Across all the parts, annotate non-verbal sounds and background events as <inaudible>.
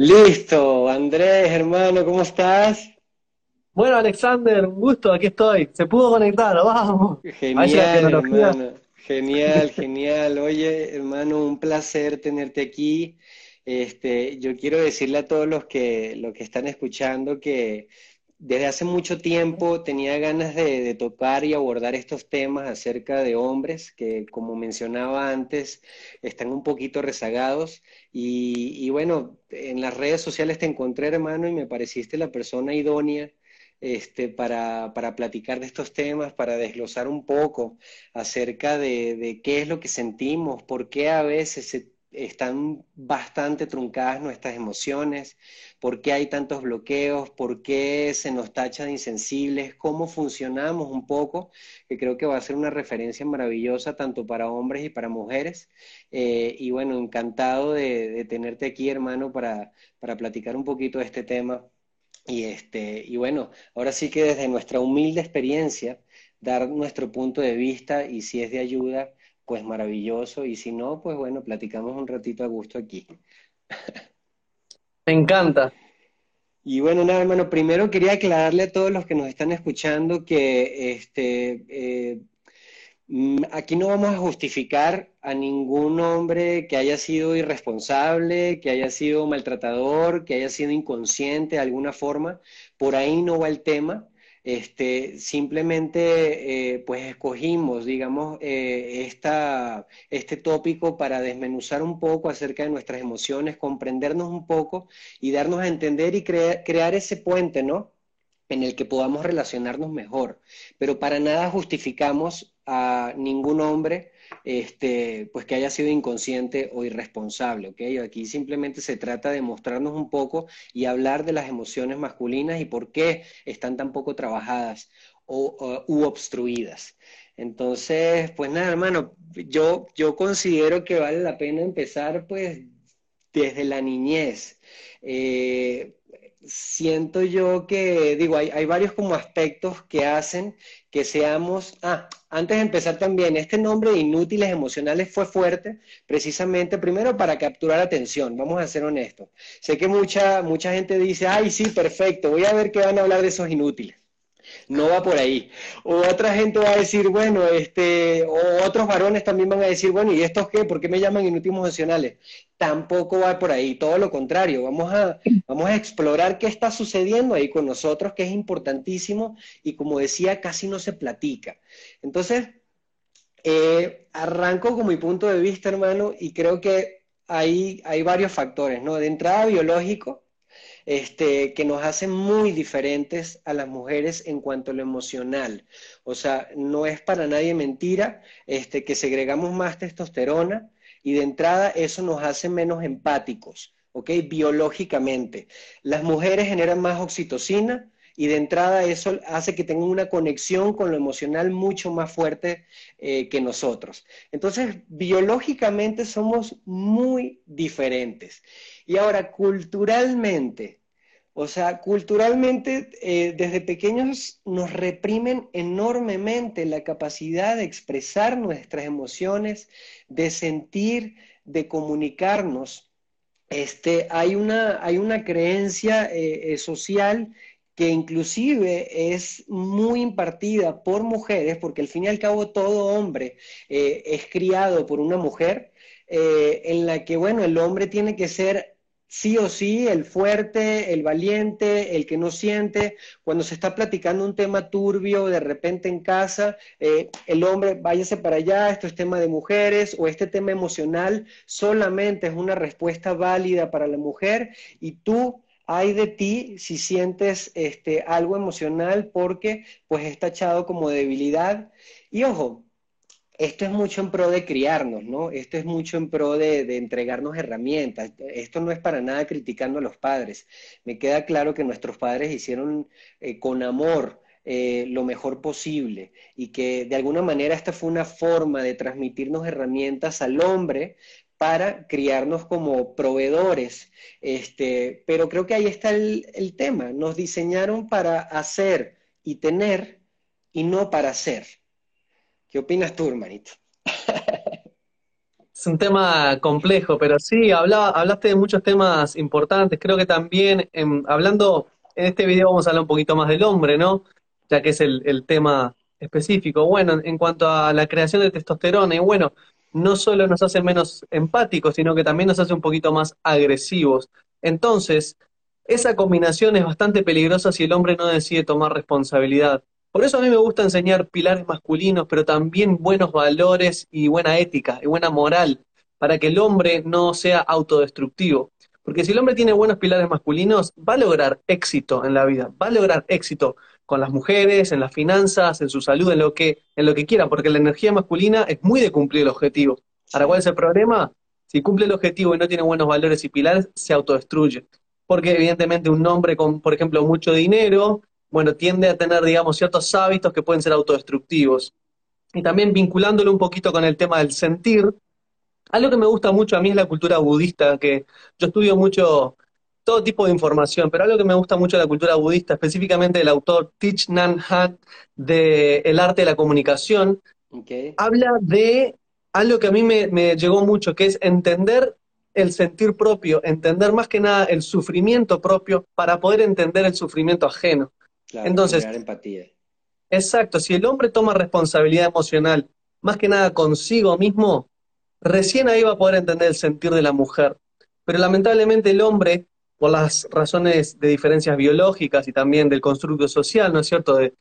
Listo, Andrés, hermano, ¿cómo estás? Bueno, Alexander, un gusto, aquí estoy. Se pudo conectar, vamos. Genial, hermano. Genial, genial. Oye, hermano, un placer tenerte aquí. Este, yo quiero decirle a todos los que, los que están escuchando que desde hace mucho tiempo tenía ganas de, tocar y abordar estos temas acerca de hombres que, como mencionaba antes, están un poquito rezagados. Y, bueno, en las redes sociales te encontré, hermano, y me pareciste la persona idónea este, para, para platicar de estos temas, para desglosar un poco acerca de, de qué es lo que sentimos, por qué a veces están bastante truncadas nuestras emociones, por qué hay tantos bloqueos, por qué se nos tacha de insensibles, cómo funcionamos un poco, que creo que va a ser una referencia maravillosa tanto para hombres y para mujeres. Eh, y bueno, encantado de, de tenerte aquí, hermano, para, para platicar un poquito de este tema. Y este, y bueno, ahora sí que desde nuestra humilde experiencia, dar nuestro punto de vista y si es de ayuda, pues maravilloso. Y si no, pues bueno, platicamos un ratito a gusto aquí. <laughs> Me encanta. Y bueno, nada, hermano, primero quería aclararle a todos los que nos están escuchando que este, eh, Mm, Aquí no vamos a justificar a ningún hombre que haya sido irresponsable, que haya sido maltratador, que haya sido inconsciente de alguna forma. Por ahí no va el tema. Este, simplemente eh, pues escogimos, digamos, eh, esta, este tópico para desmenuzar un poco acerca de nuestras emociones, comprendernos un poco y darnos a entender y crea- crear ese puente, ¿no? en el que podamos relacionarnos mejor, pero para nada justificamos a ningún hombre este, pues que haya sido inconsciente o irresponsable, ¿ok? Aquí simplemente se trata de mostrarnos un poco y hablar de las emociones masculinas y por qué están tan poco trabajadas o, u obstruidas. Entonces, pues nada, hermano, yo, yo considero que vale la pena empezar pues desde la niñez. Eh, siento yo que, digo, hay, hay varios como aspectos que hacen que seamos, ah, antes de empezar también, este nombre de inútiles emocionales fue fuerte, precisamente primero para capturar atención, vamos a ser honestos. Sé que mucha, mucha gente dice, ay, sí, perfecto, voy a ver qué van a hablar de esos inútiles. No va por ahí. O otra gente va a decir, bueno, este, o otros varones también van a decir, bueno, ¿y estos qué? ¿Por qué me llaman inútiles emocionales? Tampoco va por ahí, todo lo contrario. Vamos a, vamos a explorar qué está sucediendo ahí con nosotros, que es importantísimo y como decía, casi no se platica. Entonces, eh, arranco con mi punto de vista, hermano, y creo que hay, hay varios factores, ¿no? De entrada biológico este, que nos hacen muy diferentes a las mujeres en cuanto a lo emocional. O sea, no es para nadie mentira, este, que segregamos más testosterona y de entrada eso nos hace menos empáticos, ¿ok? Biológicamente. Las mujeres generan más oxitocina y de entrada eso hace que tengan una conexión con lo emocional mucho más fuerte eh, que nosotros. Entonces, biológicamente somos muy diferentes. Y ahora, culturalmente, o sea, culturalmente eh, desde pequeños nos reprimen enormemente la capacidad de expresar nuestras emociones, de sentir, de comunicarnos. Este, hay una, hay una creencia eh, eh, social que inclusive es muy impartida por mujeres, porque al fin y al cabo todo hombre es criado por una mujer, en la que, bueno, el hombre tiene que ser sí o sí, el fuerte, el valiente, el que no siente. Cuando se está platicando un tema turbio de repente en casa, eh, el hombre váyase para allá, esto es tema de mujeres o este tema emocional solamente es una respuesta válida para la mujer y tú... Hay de ti si sientes este, algo emocional porque pues es tachado como debilidad. Y ojo, esto es mucho en pro de criarnos, ¿no? Esto es mucho en pro de, de, entregarnos herramientas. Esto no es para nada criticando a los padres. Me queda claro que nuestros padres hicieron eh, con amor eh, lo mejor posible y que de alguna manera esta fue una forma de transmitirnos herramientas al hombre para criarnos como proveedores. Este, pero creo que ahí está el, el tema. Nos diseñaron para hacer y tener y no para ser. ¿Qué opinas tú, hermanito? Es un tema complejo, pero sí, habla, hablaste de muchos temas importantes. Creo que también, hablando, en este video vamos a hablar un poquito más del hombre, ¿no? Ya que es el, el tema específico. Bueno, en cuanto a la creación de testosterona, y bueno, no solo nos hace menos empáticos, sino que también nos hace un poquito más agresivos. Entonces, esa combinación es bastante peligrosa si el hombre no decide tomar responsabilidad. Por eso a mí me gusta enseñar pilares masculinos, pero también buenos valores y buena ética y buena moral, para que el hombre no sea autodestructivo. Porque si el hombre tiene buenos pilares masculinos, va a lograr éxito en la vida, va a lograr éxito con las mujeres, en las finanzas, en su salud, en lo que, en lo que quiera, porque la energía masculina es muy de cumplir el objetivo. ¿Para cuál es el problema? Si cumple el objetivo y no tiene buenos valores y pilares, se autodestruye. Porque evidentemente un hombre con, por ejemplo, mucho dinero, bueno, tiende a tener, digamos, ciertos hábitos que pueden ser autodestructivos. Y también vinculándolo un poquito con el tema del sentir, algo que me gusta mucho a mí es la cultura budista, que yo estudio mucho todo tipo de información, pero algo que me gusta mucho de la cultura budista, específicamente el autor Thich Nhat Hanh de El arte de la comunicación, habla de algo que a mí me, me llegó mucho, que es entender el sentir propio, entender más que nada el sufrimiento propio para poder entender el sufrimiento ajeno. Entonces, empatía. Exacto, si el hombre toma responsabilidad emocional, más que nada consigo mismo, recién ahí va a poder entender el sentir de la mujer. Pero lamentablemente el hombre, por las razones de diferencias biológicas y también del constructo social, ¿no es cierto?, de,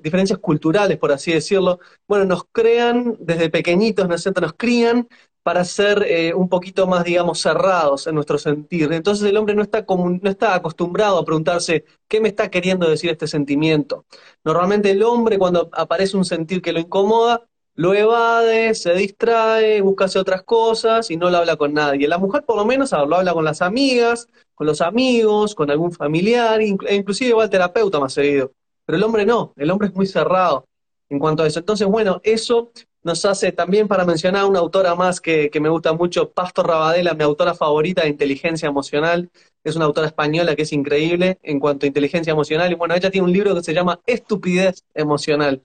diferencias culturales, por así decirlo, bueno, nos crean desde pequeñitos, ¿no es cierto?, nos crían para ser eh, un poquito más, digamos, cerrados en nuestro sentir. Entonces el hombre no está, no está acostumbrado a preguntarse qué me está queriendo decir este sentimiento. Normalmente el hombre cuando aparece un sentir que lo incomoda, lo evade, se distrae, busca hacer otras cosas y no lo habla con nadie. La mujer por lo menos lo habla con las amigas, con los amigos, con algún familiar, e inclusive va al terapeuta más seguido. Pero el hombre no, el hombre es muy cerrado en cuanto a eso. Entonces, bueno, eso nos hace también para mencionar una autora más que, me gusta mucho, Pastor Rabadela, mi autora favorita de inteligencia emocional. Es una autora española que es increíble en cuanto a inteligencia emocional. Y bueno, ella tiene un libro que se llama Estupidez Emocional.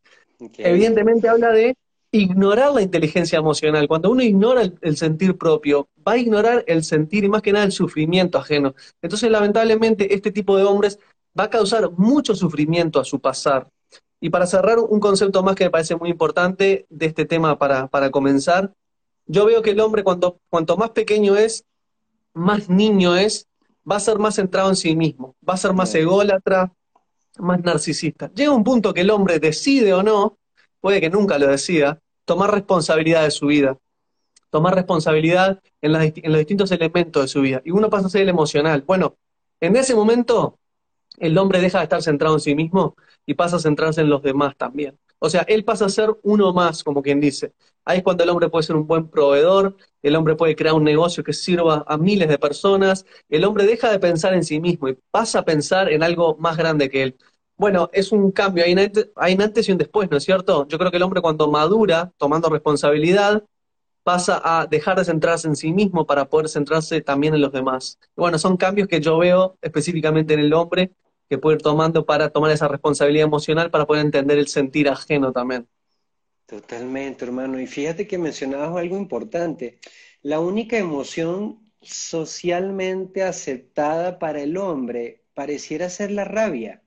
Evidentemente habla de ignorar la inteligencia emocional. Cuando uno ignora el, sentir propio, va a ignorar el sentir y más que nada el sufrimiento ajeno. Entonces, lamentablemente, este tipo de hombres va a causar mucho sufrimiento a su pasar. Y para cerrar, un concepto más que me parece muy importante de este tema para, comenzar, yo veo que el hombre cuanto, cuanto más pequeño es, más niño es, va a ser más centrado en sí mismo, va a ser más ególatra, más narcisista. Llega un punto que el hombre decide o no, puede que nunca lo decida, tomar responsabilidad de su vida, tomar responsabilidad en, en los distintos elementos de su vida. Y uno pasa a ser el emocional. Bueno, en ese momento el hombre deja de estar centrado en sí mismo y pasa a centrarse en los demás también. O sea, él pasa a ser uno más, como quien dice. Ahí es cuando el hombre puede ser un buen proveedor, el hombre puede crear un negocio que sirva a miles de personas, el hombre deja de pensar en sí mismo y pasa a pensar en algo más grande que él. Bueno, es un cambio, hay un antes y un después, ¿no es cierto? Yo creo que el hombre cuando madura, tomando responsabilidad, pasa a dejar de centrarse en sí mismo para poder centrarse también en los demás. Bueno, son cambios que yo veo específicamente en el hombre que puede ir tomando para tomar esa responsabilidad emocional para poder entender el sentir ajeno también. Totalmente, hermano. Y fíjate que mencionabas algo importante. La única emoción socialmente aceptada para el hombre pareciera ser la rabia.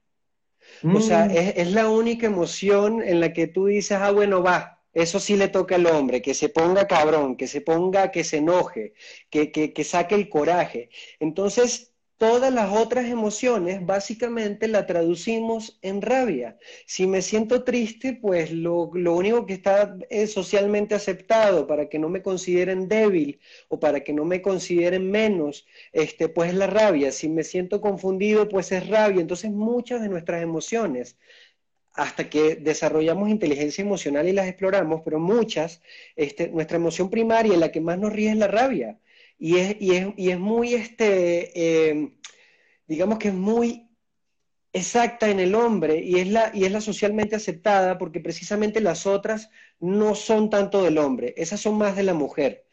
O sea, mm. es, la única emoción en la que tú dices, ah, bueno, va, eso sí le toca al hombre, que se ponga cabrón, que se ponga, que se enoje, que, que, que saque el coraje. Entonces, todas las otras emociones básicamente la traducimos en rabia. Si me siento triste, pues lo, único que está es socialmente aceptado para que no me consideren débil o para que no me consideren menos, este, pues es la rabia. Si me siento confundido, pues es rabia. Entonces muchas de nuestras emociones hasta que desarrollamos inteligencia emocional y las exploramos, pero muchas, este, nuestra emoción primaria, la que más nos ríe es la rabia. Y es, y es, y es muy, este, eh, digamos que es muy exacta en el hombre y es, la, y es la socialmente aceptada porque precisamente las otras no son tanto del hombre, esas son más de la mujer.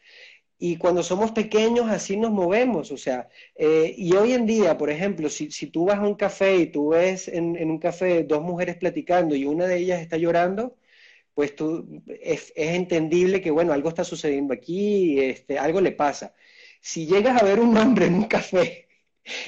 Y cuando somos pequeños así nos movemos, o sea, eh, y hoy en día, por ejemplo, si, si, tú vas a un café y tú ves en, en un café dos mujeres platicando y una de ellas está llorando, pues tú, es, entendible que, bueno, algo está sucediendo aquí, este, algo le pasa. Si llegas a ver un hombre en un café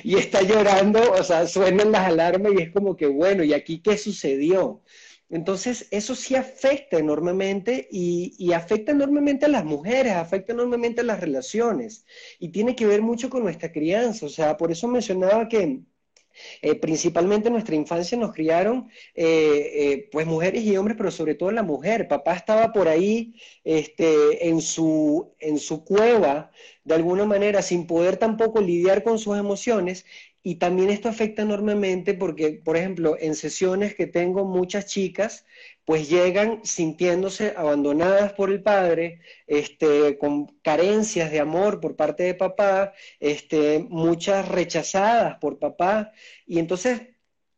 y está llorando, o sea, suenan las alarmas y es como que, bueno, ¿y aquí qué sucedió? Entonces, eso sí afecta enormemente y, afecta enormemente a las mujeres, afecta enormemente a las relaciones y tiene que ver mucho con nuestra crianza. O sea, por eso mencionaba que eh, principalmente en nuestra infancia nos criaron eh, eh, pues mujeres y hombres, pero sobre todo la mujer. Papá estaba por ahí este, en, su, en su cueva, de alguna manera, sin poder tampoco lidiar con sus emociones y también esto afecta enormemente porque, por ejemplo, en sesiones que tengo muchas chicas, pues llegan sintiéndose abandonadas por el padre, este, con carencias de amor por parte de papá, este, muchas rechazadas por papá, y entonces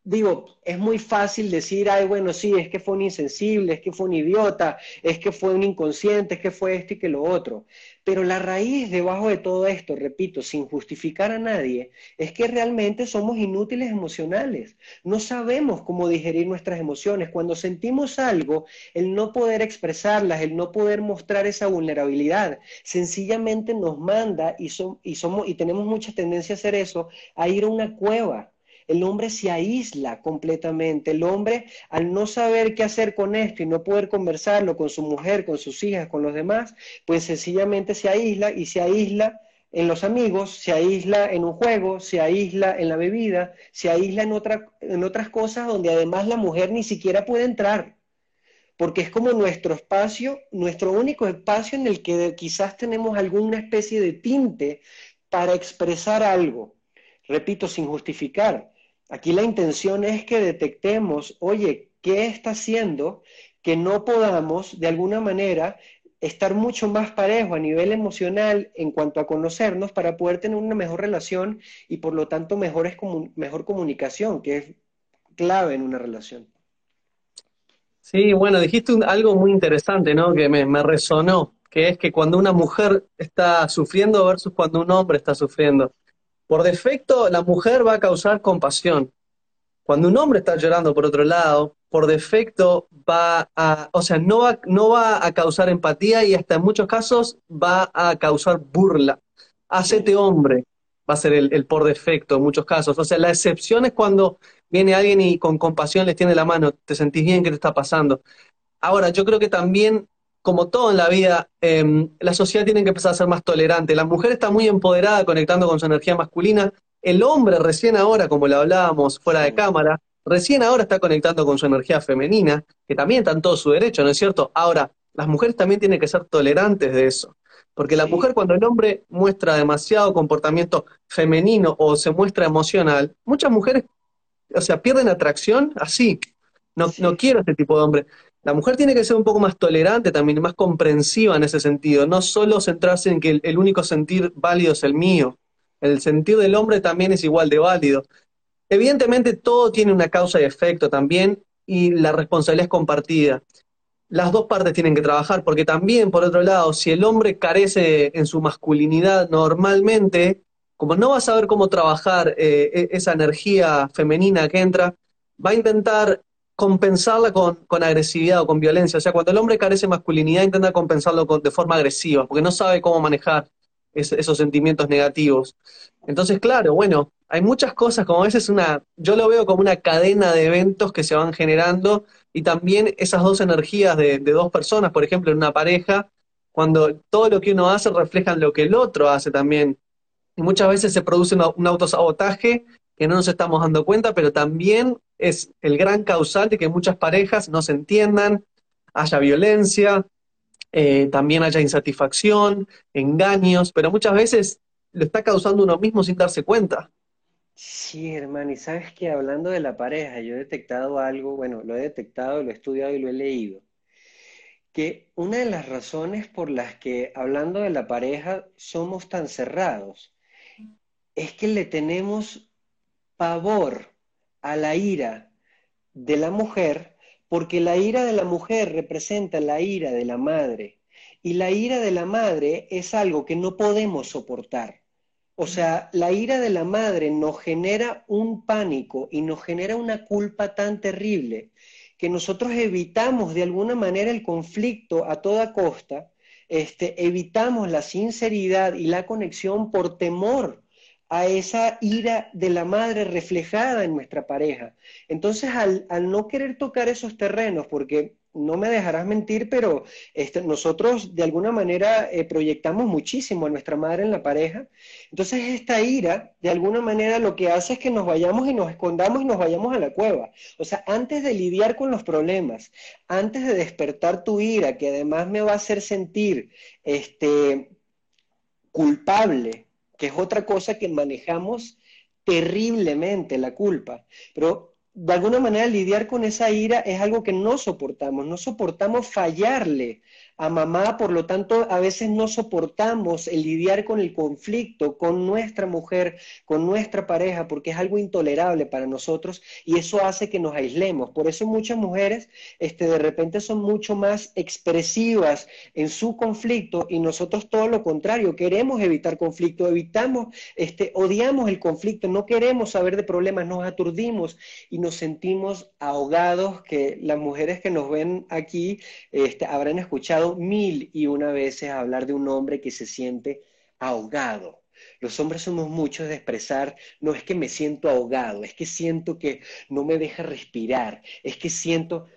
digo, es muy fácil decir, ay, bueno, sí, es que fue un insensible, es que fue un idiota, es que fue un inconsciente, es que fue esto y que lo otro. Pero la raíz debajo de todo esto, repito, sin justificar a nadie, es que realmente somos inútiles emocionales. No sabemos cómo digerir nuestras emociones. Cuando sentimos algo, el no poder expresarlas, el no poder mostrar esa vulnerabilidad, sencillamente nos manda y, y, somos, y tenemos mucha tendencia a hacer eso, a ir a una cueva el hombre se aísla completamente. El hombre, al no saber qué hacer con esto y no poder conversarlo con su mujer, con sus hijas, con los demás, pues sencillamente se aísla y se aísla en los amigos, se aísla en un juego, se aísla en la bebida, se aísla en, en otras cosas donde además la mujer ni siquiera puede entrar, porque es como nuestro espacio, nuestro único espacio en el que quizás tenemos alguna especie de tinte para expresar algo, repito, sin justificar, Aquí la intención es que detectemos, oye, ¿qué está haciendo que no podamos de alguna manera estar mucho más parejo a nivel emocional en cuanto a conocernos para poder tener una mejor relación y por lo tanto mejor comunicación, que es clave en una relación. Sí, bueno, dijiste algo muy interesante, ¿no? Que me, me resonó, que es que cuando una mujer está sufriendo versus cuando un hombre está sufriendo. Por defecto, la mujer va a causar compasión. Cuando un hombre está llorando por otro lado, por defecto va a, o sea, no va, no va a causar empatía y hasta en muchos casos va a causar burla. Hacete hombre, va a ser el, por defecto en muchos casos. O sea, la excepción es cuando viene alguien y con compasión les tiene la mano, te sentís bien, ¿qué te está pasando? Ahora, yo creo que también como todo en la vida, em, la sociedad tiene que empezar a ser más tolerante. La mujer está muy empoderada conectando con su energía masculina. El hombre recién ahora, como lo hablábamos fuera de cámara, recién ahora está conectando con su energía femenina, que también está en todo su derecho, ¿no es cierto? Ahora, las mujeres también tienen que ser tolerantes de eso. Porque la mujer, cuando el hombre muestra demasiado comportamiento femenino o se muestra emocional, muchas mujeres, o sea, pierden atracción así. No, no quiero este tipo de hombre. La mujer tiene que ser un poco más tolerante también, más comprensiva en ese sentido, no solo centrarse en que el, único sentir válido es el mío, el sentir del hombre también es igual de válido. Evidentemente todo tiene una causa y efecto también y la responsabilidad es compartida. Las dos partes tienen que trabajar porque también, por otro lado, si el hombre carece en su masculinidad normalmente, como no va a saber cómo trabajar eh, e, esa energía femenina que entra, va a intentar compensarla con, agresividad o con violencia. O sea, cuando el hombre carece de masculinidad, intenta compensarlo de forma agresiva, porque no sabe cómo manejar esos sentimientos negativos. Entonces, claro, bueno, hay muchas cosas, como a veces una, yo lo veo como una cadena de eventos que se van generando y también esas dos energías de, dos personas, por ejemplo, en una pareja, cuando todo lo que uno hace refleja lo que el otro hace también. Y muchas veces se produce un autosabotaje que no nos estamos dando cuenta, pero también es el gran causal de que muchas parejas no se entiendan, haya violencia, eh, también haya insatisfacción, engaños, pero muchas veces lo está causando uno mismo sin darse cuenta. Sí, hermano, y sabes que hablando de la pareja, yo he detectado algo, bueno, lo he detectado, lo he estudiado y lo he leído, que una de las razones por las que hablando de la pareja somos tan cerrados es que le tenemos pavor a la ira de la mujer, porque la ira de la mujer representa la ira de la madre, y la ira de la madre es algo que no podemos soportar. O sea, la ira de la madre nos genera un pánico y nos genera una culpa tan terrible que nosotros evitamos de alguna manera el conflicto a toda costa, este, evitamos la sinceridad y la conexión por temor a esa ira de la madre reflejada en nuestra pareja. Entonces, al, no querer tocar esos terrenos, porque no me dejarás mentir, pero este, nosotros de alguna manera eh, proyectamos muchísimo a nuestra madre en la pareja. Entonces esta ira, de alguna manera, lo que hace es que nos vayamos y nos escondamos y nos vayamos a la cueva. O sea, antes de lidiar con los problemas, antes de despertar tu ira, que además me va a hacer sentir este, culpable, que es otra cosa que manejamos terriblemente, la culpa. Pero de alguna manera lidiar con esa ira es algo que no soportamos, no soportamos fallarle a mamá, por lo tanto a veces no soportamos el lidiar con el conflicto con nuestra mujer, con nuestra pareja, porque es algo intolerable para nosotros y eso hace que nos aislemos. Por eso muchas mujeres este, de repente son mucho más expresivas en su conflicto y nosotros todo lo contrario, queremos evitar conflicto, evitamos, este, odiamos el conflicto, no queremos saber de problemas, nos aturdimos y nos sentimos ahogados, que las mujeres que nos ven aquí este, habrán escuchado mil y una veces hablar de un hombre que se siente ahogado. Los hombres somos muchos de expresar, no es que me siento ahogado, es que siento que no me deja respirar, es que siento,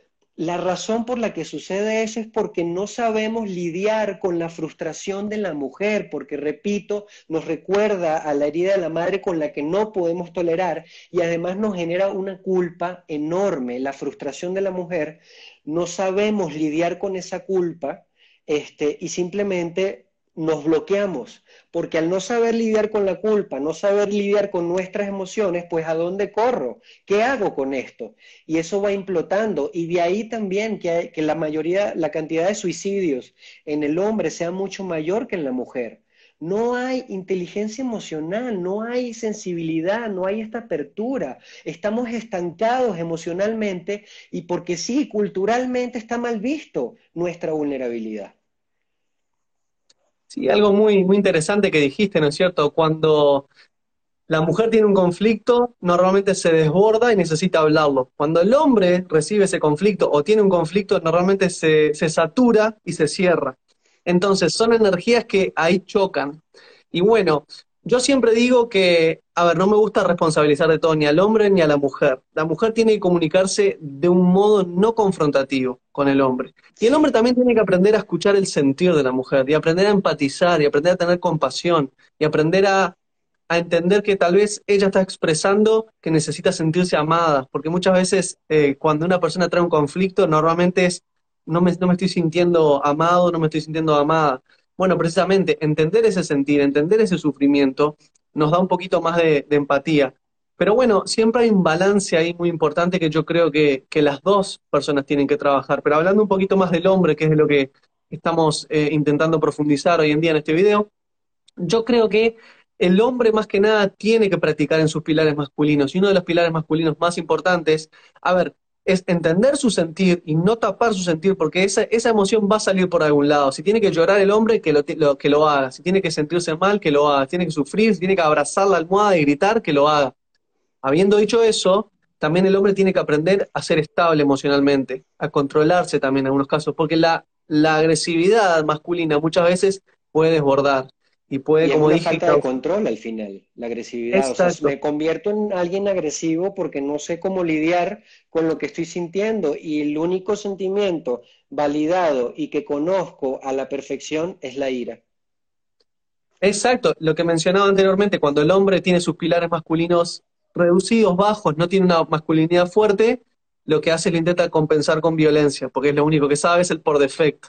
la razón por la que sucede eso es porque no sabemos lidiar con la frustración de la mujer, porque, repito, nos recuerda a la herida de la madre con la que no podemos tolerar y además nos genera una culpa enorme. La frustración de la mujer, no sabemos lidiar con esa culpa este, y simplemente nos bloqueamos, porque al no saber lidiar con la culpa, no saber lidiar con nuestras emociones, pues ¿a dónde corro? ¿Qué hago con esto? Y eso va implotando. Y de ahí también que, que la mayoría, la cantidad de suicidios en el hombre sea mucho mayor que en la mujer. No hay inteligencia emocional, no hay sensibilidad, no hay esta apertura. Estamos estancados emocionalmente y porque sí, culturalmente está mal visto nuestra vulnerabilidad. Sí, algo muy, muy interesante que dijiste, ¿no es cierto? Cuando la mujer tiene un conflicto, normalmente se desborda y necesita hablarlo. Cuando el hombre recibe ese conflicto o tiene un conflicto, normalmente se, se satura y se cierra. Entonces, son energías que ahí chocan. Y bueno, yo siempre digo que, a ver, no me gusta responsabilizar de todo ni al hombre ni a la mujer. La mujer tiene que comunicarse de un modo no confrontativo con el hombre. Y el hombre también tiene que aprender a escuchar el sentir de la mujer, y aprender a empatizar, y aprender a tener compasión, y aprender a, entender que tal vez ella está expresando que necesita sentirse amada, porque muchas veces eh, cuando una persona trae un conflicto, normalmente es, no me, no me estoy sintiendo amado, no me estoy sintiendo amada. Bueno, precisamente entender ese sentir, entender ese sufrimiento, nos da un poquito más de, empatía. Pero bueno, siempre hay un balance ahí muy importante que yo creo que, las dos personas tienen que trabajar. Pero hablando un poquito más del hombre, que es de lo que estamos eh, intentando profundizar hoy en día en este video, yo creo que el hombre más que nada tiene que practicar en sus pilares masculinos. Y uno de los pilares masculinos más importantes, a ver, es entender su sentir y no tapar su sentir, porque esa, esa emoción va a salir por algún lado. Si tiene que llorar el hombre, que lo, que lo haga. Si tiene que sentirse mal, que lo haga. Si tiene que sufrir, si tiene que abrazar la almohada y gritar, que lo haga. Habiendo dicho eso, también el hombre tiene que aprender a ser estable emocionalmente, a controlarse también en algunos casos, porque la, la agresividad masculina muchas veces puede desbordar. Y puede, como dije. falta de control al final, la agresividad. O sea, me convierto en alguien agresivo porque no sé cómo lidiar con lo que estoy sintiendo. Y el único sentimiento validado y que conozco a la perfección es la ira. Exacto, lo que mencionaba anteriormente, cuando el hombre tiene sus pilares masculinos reducidos, bajos, no tiene una masculinidad fuerte, lo que hace es lo intenta compensar con violencia, porque es lo único que sabe, es el por defecto.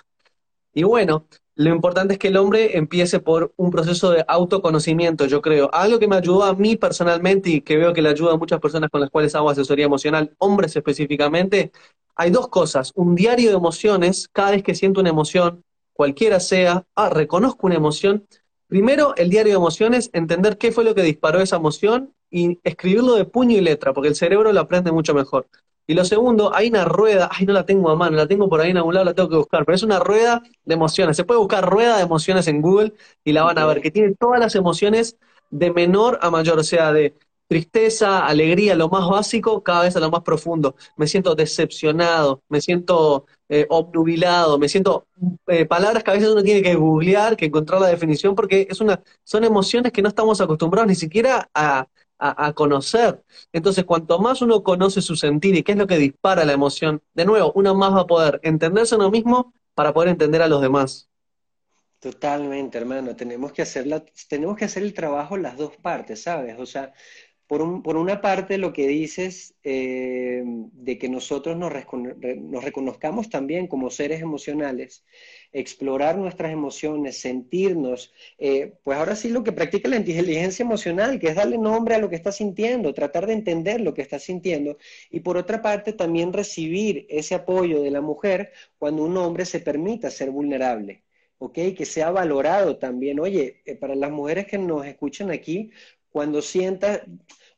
Y bueno, lo importante es que el hombre empiece por un proceso de autoconocimiento, yo creo. Algo que me ayudó a mí personalmente y que veo que le ayuda a muchas personas con las cuales hago asesoría emocional, hombres específicamente, hay dos cosas. Un diario de emociones, cada vez que siento una emoción, cualquiera sea, ah, reconozco una emoción. Primero, el diario de emociones, entender qué fue lo que disparó esa emoción y escribirlo de puño y letra, porque el cerebro lo aprende mucho mejor. Y lo segundo, hay una rueda, ay, no la tengo a mano, la tengo por ahí en algún lado, la tengo que buscar, pero es una rueda de emociones. Se puede buscar rueda de emociones en Google y la van a ver, que tiene todas las emociones de menor a mayor, o sea, de tristeza, alegría, lo más básico, cada vez a lo más profundo. Me siento decepcionado, me siento eh, obnubilado, me siento eh, palabras que a veces uno tiene que googlear, que encontrar la definición, porque es una, son emociones que no estamos acostumbrados ni siquiera a, a, conocer. Entonces, cuanto más uno conoce su sentir y qué es lo que dispara la emoción, de nuevo, uno más va a poder entenderse a uno mismo para poder entender a los demás. Totalmente, hermano. Tenemos que hacer tenemos que hacer el trabajo las dos partes, ¿sabes? O sea, por, una parte, lo que dices eh, de que nosotros nos, reconozcamos también como seres emocionales, explorar nuestras emociones, sentirnos, eh, pues ahora sí lo que practica la inteligencia emocional, que es darle nombre a lo que estás sintiendo, tratar de entender lo que estás sintiendo, y por otra parte también recibir ese apoyo de la mujer cuando un hombre se permita ser vulnerable. ¿ok? Que sea valorado también. Oye, eh, para las mujeres que nos escuchan aquí, cuando sientas,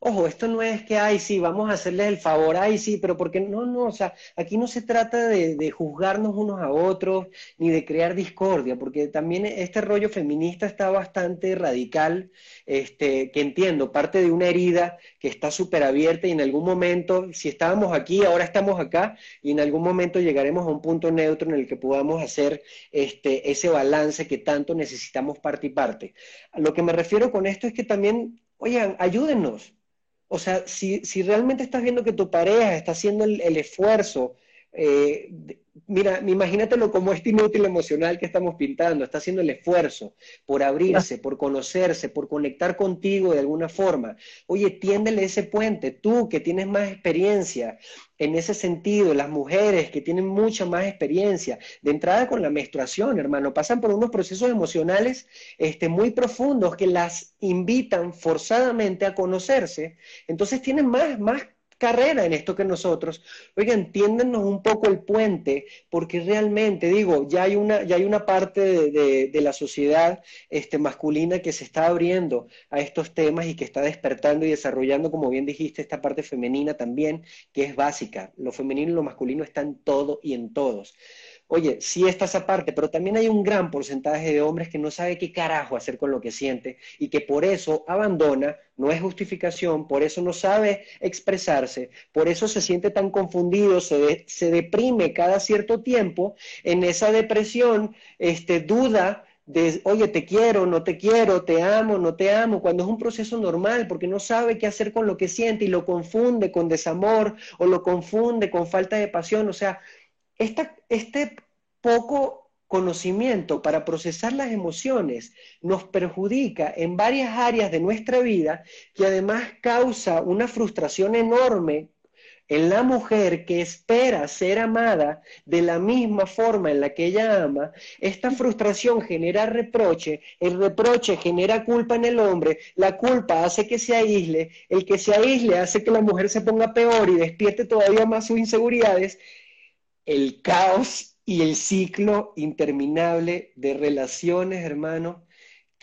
Ojo, esto no es que, ay, sí, vamos a hacerles el favor, ay, sí, pero porque no, no, o sea, aquí no se trata de, juzgarnos unos a otros ni de crear discordia, porque también este rollo feminista está bastante radical, este, que entiendo, parte de una herida que está súper abierta y en algún momento, si estábamos aquí, ahora estamos acá, y en algún momento llegaremos a un punto neutro en el que podamos hacer este, ese balance que tanto necesitamos parte y parte. A lo que me refiero con esto es que también, oigan, ayúdennos o sea, si, si realmente estás viendo que tu pareja está haciendo el, el esfuerzo eh, mira, imagínatelo como este inútil emocional que estamos pintando, está haciendo el esfuerzo por abrirse, por conocerse, por conectar contigo de alguna forma. Oye, tiéndele ese puente, tú que tienes más experiencia en ese sentido, las mujeres que tienen mucha más experiencia, de entrada con la menstruación, hermano, pasan por unos procesos emocionales este, muy profundos que las invitan forzadamente a conocerse, entonces tienen más, más carrera en esto que nosotros. Oigan, entiéndenos un poco el puente, porque realmente, digo, ya hay una, ya hay una parte de, de, la sociedad este, masculina que se está abriendo a estos temas y que está despertando y desarrollando, como bien dijiste, esta parte femenina también, que es básica. Lo femenino y lo masculino están todo y en todos. Oye, sí está esa parte, pero también hay un gran porcentaje de hombres que no sabe qué carajo hacer con lo que siente y que por eso abandona, no es justificación, por eso no sabe expresarse, por eso se siente tan confundido, se, se deprime cada cierto tiempo, en esa depresión, este, duda de, oye, te quiero, no te quiero, te amo, no te amo, cuando es un proceso normal, porque no sabe qué hacer con lo que siente y lo confunde con desamor o lo confunde con falta de pasión, o sea, este poco conocimiento para procesar las emociones nos perjudica en varias áreas de nuestra vida que además causa una frustración enorme en la mujer que espera ser amada de la misma forma en la que ella ama, esta frustración genera reproche, el reproche genera culpa en el hombre, la culpa hace que se aísle, el que se aísle hace que la mujer se ponga peor y despierte todavía más sus inseguridades el caos y el ciclo interminable de relaciones, hermanos,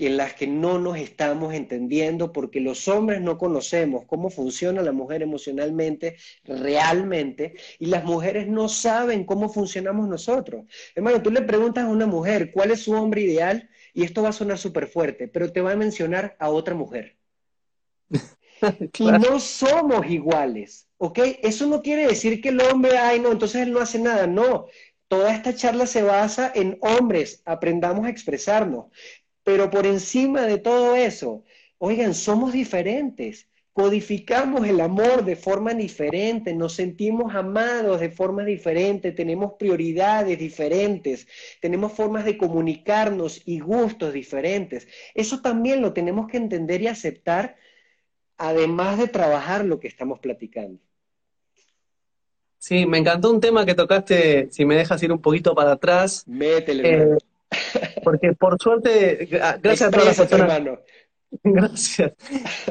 en las que no nos estamos entendiendo porque los hombres no conocemos cómo funciona la mujer emocionalmente, realmente, y las mujeres no saben cómo funcionamos nosotros. Hermano, tú le preguntas a una mujer cuál es su hombre ideal y esto va a sonar súper fuerte, pero te va a mencionar a otra mujer. <laughs> Y no somos iguales. ¿Ok? Eso no quiere decir que el hombre, ay, no, entonces él no hace nada, no. Toda esta charla se basa en hombres, aprendamos a expresarnos. Pero por encima de todo eso, oigan, somos diferentes, codificamos el amor de forma diferente, nos sentimos amados de forma diferente, tenemos prioridades diferentes, tenemos formas de comunicarnos y gustos diferentes. Eso también lo tenemos que entender y aceptar, además de trabajar lo que estamos platicando. Sí, me encantó un tema que tocaste, si me dejas ir un poquito para atrás. Métele. Eh, porque por suerte, gracias a todas las personas. <laughs> Gracias.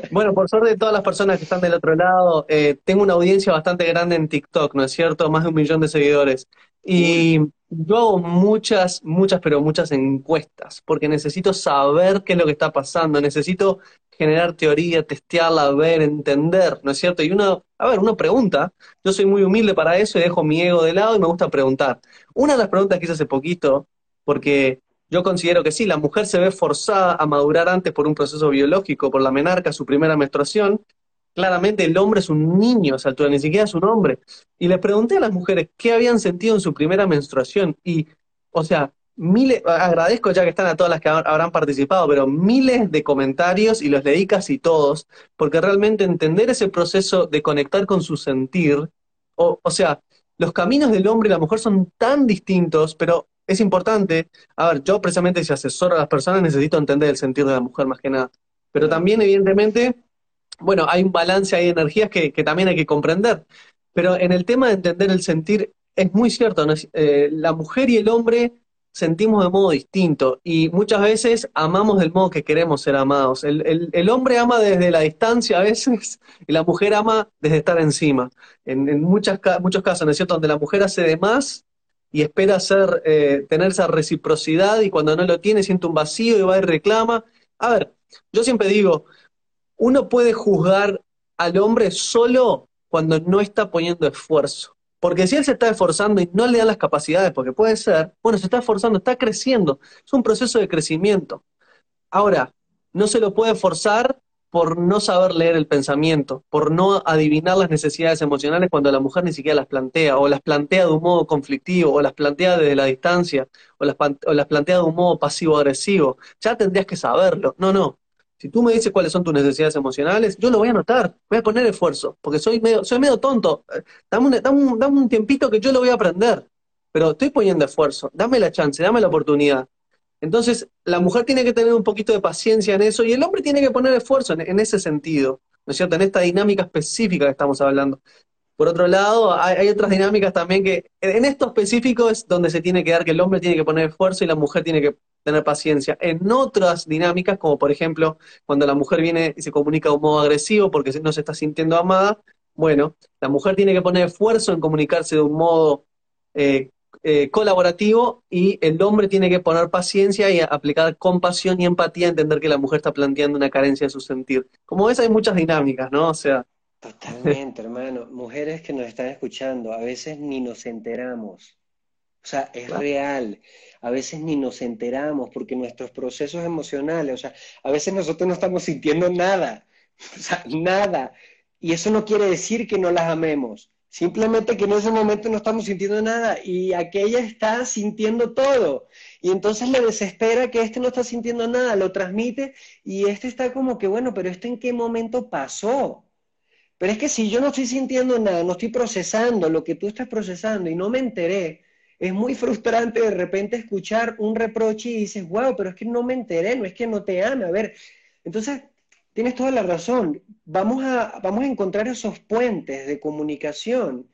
Bueno, por suerte de todas las personas que están del otro lado, eh, tengo una audiencia bastante grande en TikTok, ¿no es cierto? Más de un millón de seguidores. Y yo hago muchas, muchas, pero muchas encuestas, porque necesito saber qué es lo que está pasando, necesito generar teoría, testearla, ver, entender, ¿no es cierto? Y uno, a ver, uno pregunta, yo soy muy humilde para eso y dejo mi ego de lado y me gusta preguntar. Una de las preguntas que hice hace poquito, porque yo considero que sí, la mujer se ve forzada a madurar antes por un proceso biológico, por la menarca, su primera menstruación, claramente el hombre es un niño a esa altura, ni siquiera es un hombre. Y les pregunté a las mujeres qué habían sentido en su primera menstruación. Y, o sea, miles, agradezco ya que están a todas las que habrán participado, pero miles de comentarios y los leí casi todos, porque realmente entender ese proceso de conectar con su sentir, o, o sea, los caminos del hombre y la mujer son tan distintos, pero es importante, a ver, yo precisamente si asesoro a las personas necesito entender el sentir de la mujer más que nada, pero también evidentemente, bueno, hay un balance, hay energías que, también hay que comprender, pero en el tema de entender el sentir es muy cierto, eh, la mujer y el hombre sentimos de modo distinto y muchas veces amamos del modo que queremos ser amados. El, hombre ama desde la distancia a veces <laughs> y la mujer ama desde estar encima. En, muchas, muchos casos, ¿no es cierto?, donde la mujer hace de más y espera eh, tener esa reciprocidad y cuando no lo tiene siente un vacío y va y reclama. A ver, yo siempre digo, uno puede juzgar al hombre solo cuando no está poniendo esfuerzo. Porque si él se está esforzando y no le dan las capacidades, porque puede ser, bueno, se está esforzando, está creciendo. Es un proceso de crecimiento. Ahora, no se lo puede forzar por no saber leer el pensamiento, por no adivinar las necesidades emocionales cuando la mujer ni siquiera las plantea, o las plantea de un modo conflictivo, o las plantea desde la distancia, o las, o las plantea de un modo pasivo-agresivo. Ya tendrías que saberlo. No, no. Si tú me dices cuáles son tus necesidades emocionales, yo lo voy a anotar, voy a poner esfuerzo, porque soy medio, soy medio tonto. Dame un, dame, un, tiempito que yo lo voy a aprender, pero estoy poniendo esfuerzo, dame la chance, dame la oportunidad. Entonces, la mujer tiene que tener un poquito de paciencia en eso y el hombre tiene que poner esfuerzo en, ese sentido, ¿no es cierto? En esta dinámica específica que estamos hablando. Por otro lado, hay, otras dinámicas también que, en esto específico es donde se tiene que dar que el hombre tiene que poner esfuerzo y la mujer tiene que tener paciencia. En otras dinámicas, como por ejemplo cuando la mujer viene y se comunica de un modo agresivo porque no se está sintiendo amada, bueno, la mujer tiene que poner esfuerzo en comunicarse de un modo eh, eh, colaborativo y el hombre tiene que poner paciencia y aplicar compasión y empatía, entender que la mujer está planteando una carencia de su sentir. Como ves, hay muchas dinámicas, ¿no? O sea... Totalmente, hermano. Mujeres que nos están escuchando, a veces ni nos enteramos. O sea, es real a veces ni nos enteramos porque nuestros procesos emocionales, o sea, a veces nosotros no estamos sintiendo nada, o sea, nada. Y eso no quiere decir que no las amemos, simplemente que en ese momento no estamos sintiendo nada y aquella está sintiendo todo. Y entonces le desespera que este no está sintiendo nada, lo transmite y este está como que, bueno, pero esto en qué momento pasó. Pero es que si yo no estoy sintiendo nada, no estoy procesando lo que tú estás procesando y no me enteré, es muy <laughs> frustrante de repente escuchar un reproche y dices, wow, pero es que no me enteré, no es que no te ame. A ver, entonces tienes toda la razón. Vamos a, vamos a encontrar esos puentes de comunicación.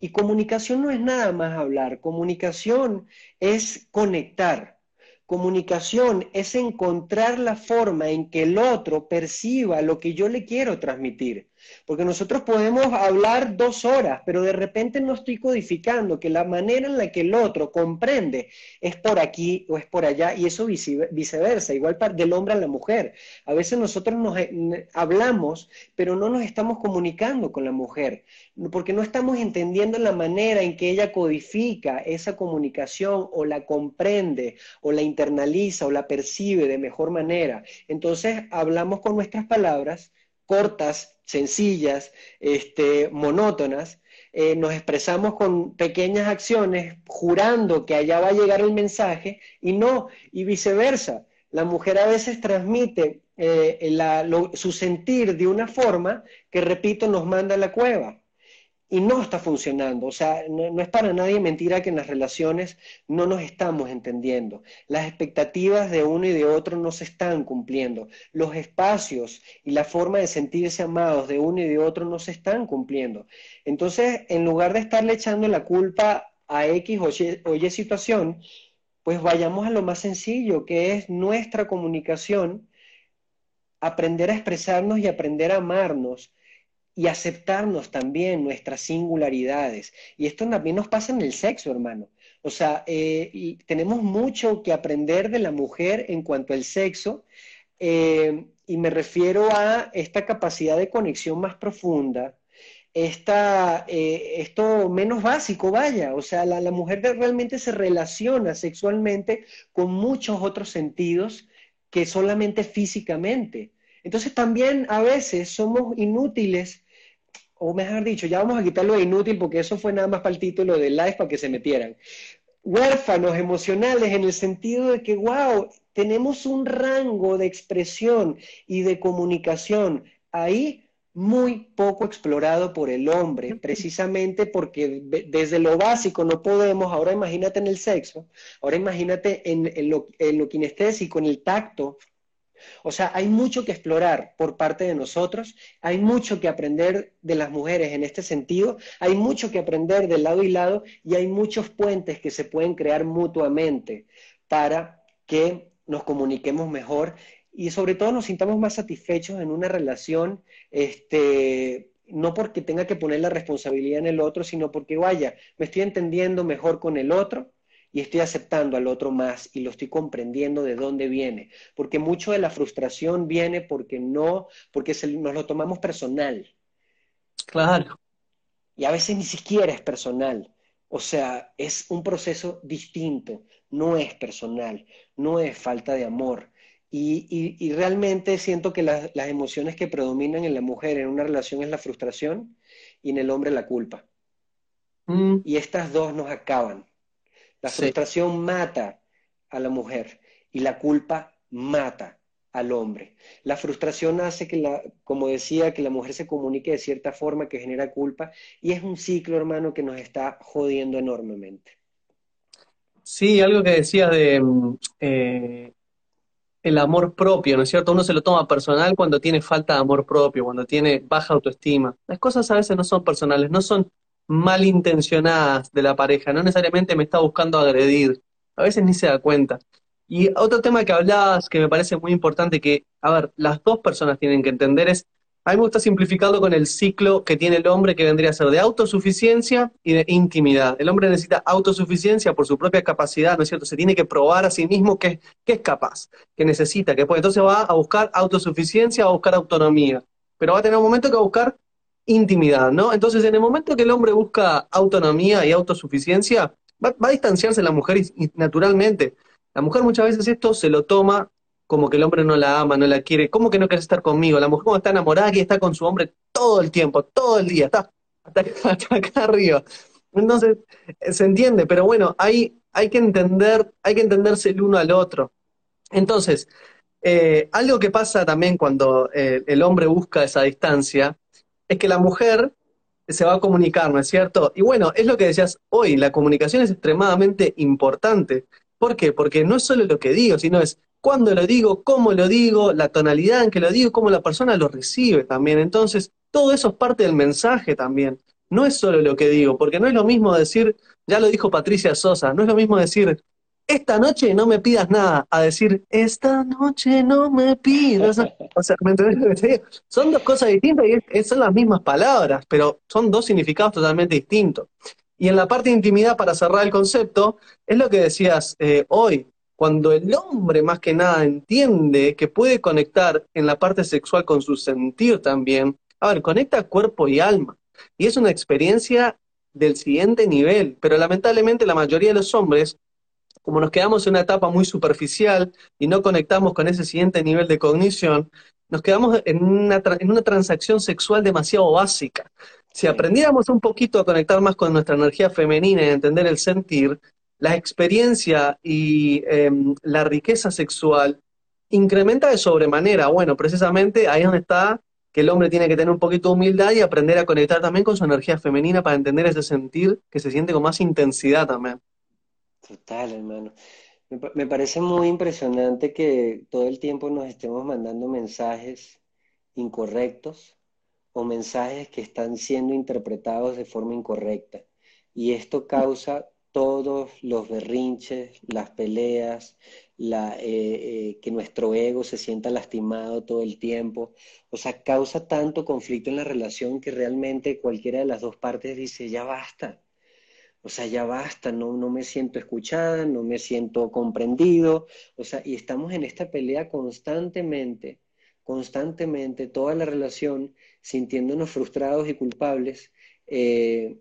Y comunicación no es nada más hablar, comunicación es conectar. Comunicación es encontrar la forma en que el otro perciba lo que yo le quiero transmitir. Porque nosotros podemos hablar dos horas, pero de repente no estoy codificando que la manera en la que el otro comprende es por aquí o es por allá, y eso viceversa, igual del hombre a la mujer. A veces nosotros nos eh, hablamos, pero no nos estamos comunicando con la mujer, porque no estamos entendiendo la manera en que ella codifica esa comunicación o la comprende o la internaliza o la percibe de mejor manera. Entonces hablamos con nuestras palabras cortas, sencillas, este, monótonas, eh, nos expresamos con pequeñas acciones jurando que allá va a llegar el mensaje y no, y viceversa. La mujer a veces transmite eh, su sentir de una forma que, repito, nos manda a la cueva y no está funcionando. O sea, no, es para nadie mentira que en las relaciones no nos estamos entendiendo. Las expectativas de uno y de otro no se están cumpliendo. Los espacios y la forma de sentirse amados de uno y de otro no se están cumpliendo. Entonces, en lugar de estarle echando la culpa a X o Y, o y situación, pues vayamos a lo más sencillo, que es nuestra comunicación, aprender a expresarnos y aprender a amarnos y aceptarnos también nuestras singularidades. Y esto también nos pasa en el sexo, hermano. O sea, eh, tenemos mucho que aprender de la mujer en cuanto al sexo, eh, y me refiero a esta capacidad de conexión más profunda, esta, eh, esto menos básico, vaya, o sea, la mujer realmente se relaciona sexualmente con muchos otros sentidos que solamente físicamente. Entonces también a veces somos inútiles, o mejor dicho, ya vamos a quitarlo de inútil porque eso fue nada más para el título del live para que se metieran. Huérfanos emocionales en el sentido de que, wow, tenemos un rango de expresión y de comunicación ahí muy poco explorado por el hombre, precisamente porque desde lo básico no podemos, ahora imagínate en el sexo, ahora imagínate en, lo, en lo kinestésico, en el tacto, o sea, hay mucho que explorar por parte de nosotros, hay mucho que aprender de las mujeres en este sentido, hay mucho que aprender de lado y lado y hay muchos puentes que se pueden crear mutuamente para que nos comuniquemos mejor y sobre todo nos sintamos más satisfechos en una relación, este, no porque tenga que poner la responsabilidad en el otro, sino porque, vaya, me estoy entendiendo mejor con el otro y estoy aceptando al otro más y lo estoy comprendiendo de dónde viene, porque mucho de la frustración viene porque no, porque nos lo tomamos personal. Claro. Y a veces ni siquiera es personal. O sea, es un proceso distinto, no es personal, no es falta de amor. Y, realmente siento que las emociones que predominan en la mujer en una relación es la frustración y en el hombre la culpa. Mm. Y estas dos nos acaban. La frustración mata a la mujer y la culpa mata al hombre. La frustración hace que, la, como decía, que la mujer se comunique de cierta forma que genera culpa y es un ciclo, hermano, que nos está jodiendo enormemente. Sí, algo que decías de mm, eh, el amor propio, ¿no es cierto? Uno se lo toma personal cuando tiene falta de amor propio, cuando tiene baja autoestima. Las cosas a veces no son personales, no son malintencionadas de la pareja, no necesariamente me está buscando agredir, a veces ni se da cuenta. Y otro tema que hablabas que me parece muy importante que, a ver, las dos personas tienen que entender es, a mí me gusta simplificarlo con el ciclo que tiene el hombre que vendría a ser de autosuficiencia y de intimidad. El hombre necesita autosuficiencia por su propia capacidad, ¿no es cierto? Se tiene que probar a sí mismo que, es capaz, que necesita, que puede. Entonces va a buscar autosuficiencia, a buscar autonomía. Pero va a tener un momento que va a buscar intimidad, ¿no? Entonces, en el momento que el hombre busca autonomía y autosuficiencia, va, a distanciarse la mujer naturalmente. La mujer muchas veces esto se lo toma como que el hombre no la ama, no la quiere, ¿cómo que no quiere estar conmigo? La mujer como está enamorada y está con su hombre todo el tiempo, todo el día, está <laughs> hasta, acá arriba. Entonces, eh, se entiende, pero bueno, hay, hay que entender, hay que entenderse el uno al otro. Entonces, eh, algo que pasa también cuando eh, el hombre busca esa distancia es que la mujer se va a comunicar, ¿no es cierto? Y bueno, es lo que decías hoy, la comunicación es extremadamente importante. ¿Por qué? Porque no es solo lo que digo, sino es cuándo lo digo, cómo lo digo, la tonalidad en que lo digo, cómo la persona lo recibe también. Entonces, todo eso es parte del mensaje también. No es solo lo que digo, porque no es lo mismo decir, ya lo dijo Patricia Sosa, no es lo mismo decir, esta noche no me pidas nada, a decir, esta noche no me pidas nada. <laughs> O sea, ¿me entendés Son dos cosas distintas y son las mismas palabras, pero son dos significados totalmente distintos. Y en la parte de intimidad, para cerrar el concepto, es lo que decías eh, hoy. Cuando el hombre más que nada entiende que puede conectar en la parte sexual con su sentir también, a ver, conecta cuerpo y alma. Y es una experiencia del siguiente nivel, pero lamentablemente la mayoría de los hombres como nos quedamos en una etapa muy superficial y no conectamos con ese siguiente nivel de cognición, nos quedamos en una, en una transacción sexual demasiado básica. Si aprendiéramos un poquito a conectar más con nuestra energía femenina y a entender el sentir, la experiencia y em, la riqueza sexual incrementa de sobremanera. Bueno, precisamente ahí es donde está que el hombre tiene que tener un poquito de humildad y aprender a conectar también con su energía femenina para entender ese sentir que se siente con más intensidad también. Total, hermano. Me, parece muy impresionante que todo el tiempo nos estemos mandando mensajes incorrectos o mensajes que están siendo interpretados de forma incorrecta. Y esto causa todos los berrinches, las peleas, la, eh, eh, que nuestro ego se sienta lastimado todo el tiempo. O sea, causa tanto conflicto en la relación que realmente cualquiera de las dos partes dice, ya basta, o sea, ya basta, no, no me siento escuchada, no me siento comprendido, o sea, y estamos en esta pelea constantemente, constantemente, toda la relación, sintiéndonos frustrados y culpables, eh,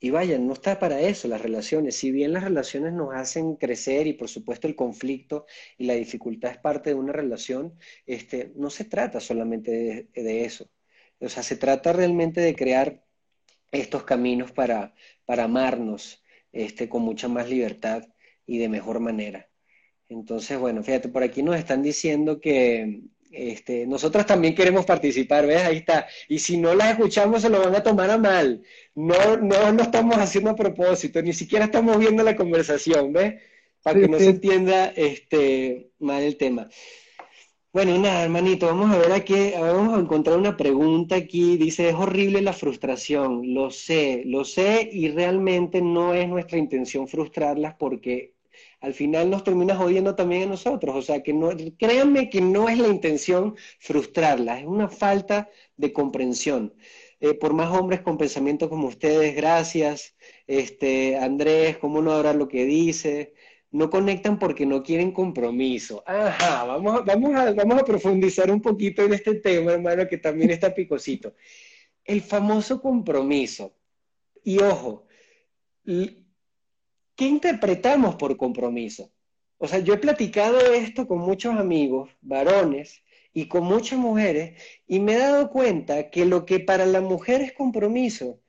Y vaya, no está para eso las relaciones. Si bien las relaciones nos hacen crecer y por supuesto el conflicto y la dificultad es parte de una relación, este, no se trata solamente de, eso. O sea, se trata realmente de crear estos caminos para, para amarnos este, con mucha más libertad y de mejor manera. Entonces, bueno, fíjate, por aquí nos están diciendo que este, nosotros también queremos participar, ¿ves? Ahí está. Y si no las escuchamos, se lo van a tomar a mal. No, no lo estamos haciendo a propósito, ni siquiera estamos viendo la conversación, ¿ves? Para que no se entienda este, mal el tema. Bueno, nada, hermanito, vamos a ver aquí, vamos a encontrar una pregunta aquí. Dice, es horrible la frustración, lo sé, lo sé y realmente no es nuestra intención frustrarlas porque al final nos termina jodiendo también a nosotros. O sea, que no, créanme que no es la intención frustrarlas, es una falta de comprensión. Eh, por más hombres con pensamientos como ustedes, gracias. Este, Andrés, ¿cómo no hablar lo que dice? No conectan porque no quieren compromiso. Ajá, vamos, vamos, a, vamos a profundizar un poquito en este tema, hermano, que también está picosito. El famoso compromiso. Y ojo, ¿qué interpretamos por compromiso? O sea, yo he platicado esto con muchos amigos, varones, y con muchas mujeres, y me he dado cuenta que lo que para la mujer es compromiso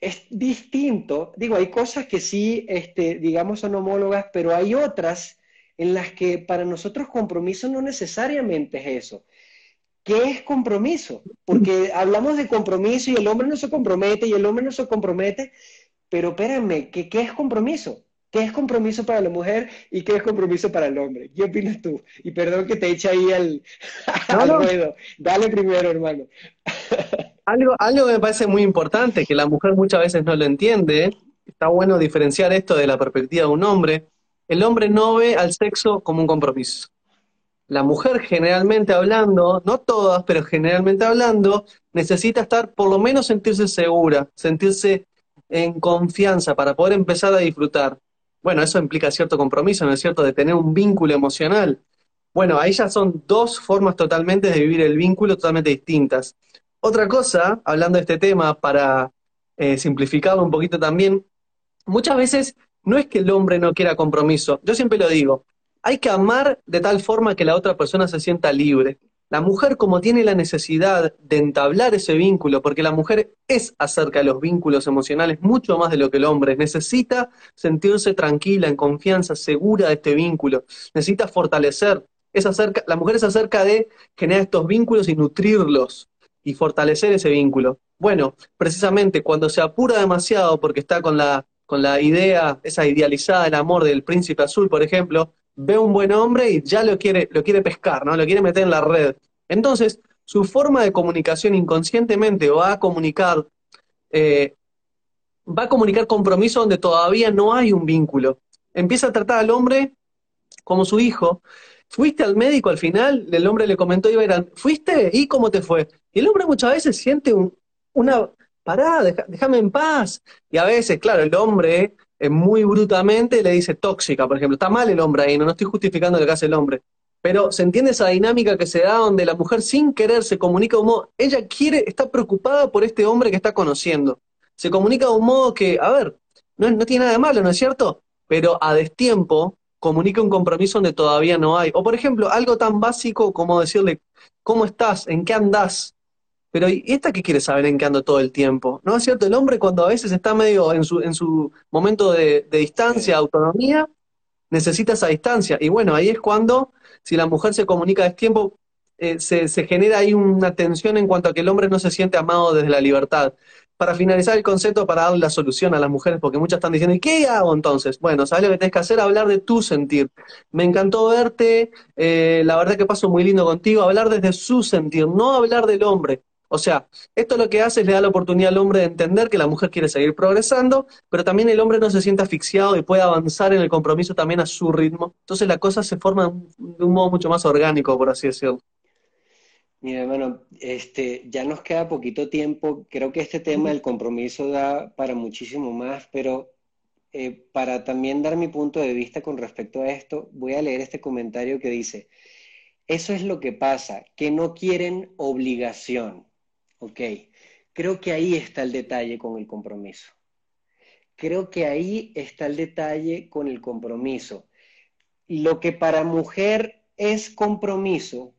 es distinto. Digo, hay cosas que sí, este, digamos, son homólogas, pero hay otras en las que para nosotros compromiso no necesariamente es eso. ¿Qué es compromiso? Porque hablamos de compromiso y el hombre no se compromete y el hombre no se compromete, pero espérenme, ¿qué, ¿qué es compromiso? ¿Qué es compromiso para la mujer y qué es compromiso para el hombre? ¿Qué opinas tú? Y perdón que te eche ahí al, ruedo. Dale primero, hermano. <laughs> algo, algo que me parece muy importante, que la mujer muchas veces no lo entiende, está bueno diferenciar esto de la perspectiva de un hombre. El hombre no ve al sexo como un compromiso. La mujer generalmente hablando, no todas, pero generalmente hablando, necesita estar, por lo menos sentirse segura, sentirse en confianza para poder empezar a disfrutar. Bueno, eso implica cierto compromiso, ¿no es cierto?, de tener un vínculo emocional. Bueno, ahí ya son dos formas totalmente de vivir el vínculo totalmente distintas. Otra cosa, hablando de este tema, para eh, simplificarlo un poquito también, muchas veces no es que el hombre no quiera compromiso, yo siempre lo digo, hay que amar de tal forma que la otra persona se sienta libre. La mujer como tiene la necesidad de entablar ese vínculo, porque la mujer es acerca de los vínculos emocionales mucho más de lo que el hombre, necesita sentirse tranquila, en confianza, segura de este vínculo, necesita fortalecer. Es acerca, la mujer es acerca de generar estos vínculos y nutrirlos y fortalecer ese vínculo. Bueno, precisamente cuando se apura demasiado porque está con la, con la idea, esa idealizada del amor del príncipe azul, por ejemplo, ve un buen hombre y ya lo quiere, lo quiere pescar, ¿no? Lo quiere meter en la red. Entonces, su forma de comunicación inconscientemente va a comunicar, eh, va a comunicar compromiso donde todavía no hay un vínculo. Empieza a tratar al hombre como su hijo. Fuiste al médico al final, el hombre le comentó y verán, ¿fuiste? ¿Y cómo te fue? Y el hombre muchas veces siente una, parada, déjame en paz. Y a veces, claro, el hombre muy brutamente le dice tóxica, por ejemplo. Está mal el hombre ahí, no, no estoy justificando lo que hace el hombre. Pero se entiende esa dinámica que se da donde la mujer sin querer se comunica de un modo, ella quiere, está preocupada por este hombre que está conociendo. Se comunica de un modo que, a ver, no, no tiene nada de malo, ¿no es cierto? Pero a destiempo comunica un compromiso donde todavía no hay. O por ejemplo, algo tan básico como decirle, ¿cómo estás? ¿En qué andás? Pero ¿y esta qué quiere saber en qué ando todo el tiempo? ¿No es cierto? El hombre cuando a veces está medio en su, en su momento de, distancia, autonomía, necesita esa distancia. Y bueno, ahí es cuando, si la mujer se comunica a tiempo, eh, se, se, genera ahí una tensión en cuanto a que el hombre no se siente amado desde la libertad. Para finalizar el concepto, para darle la solución a las mujeres, porque muchas están diciendo, ¿y qué hago entonces? Bueno, ¿sabes lo que tienes que hacer? Hablar de tu sentir. Me encantó verte, eh, la verdad que paso muy lindo contigo, hablar desde su sentir, no hablar del hombre. O sea, esto lo que hace es le da la oportunidad al hombre de entender que la mujer quiere seguir progresando, pero también el hombre no se siente asfixiado y puede avanzar en el compromiso también a su ritmo. Entonces la cosa se forma de un modo mucho más orgánico, por así decirlo. Mira, hermano, este, ya nos queda poquito tiempo. Creo que este tema del compromiso da para muchísimo más, pero eh, para también dar mi punto de vista con respecto a esto, voy a leer este comentario que dice, eso es lo que pasa, que no quieren obligación. Ok, creo que ahí está el detalle con el compromiso. creo que ahí está el detalle con el compromiso. Lo que para mujer es compromiso,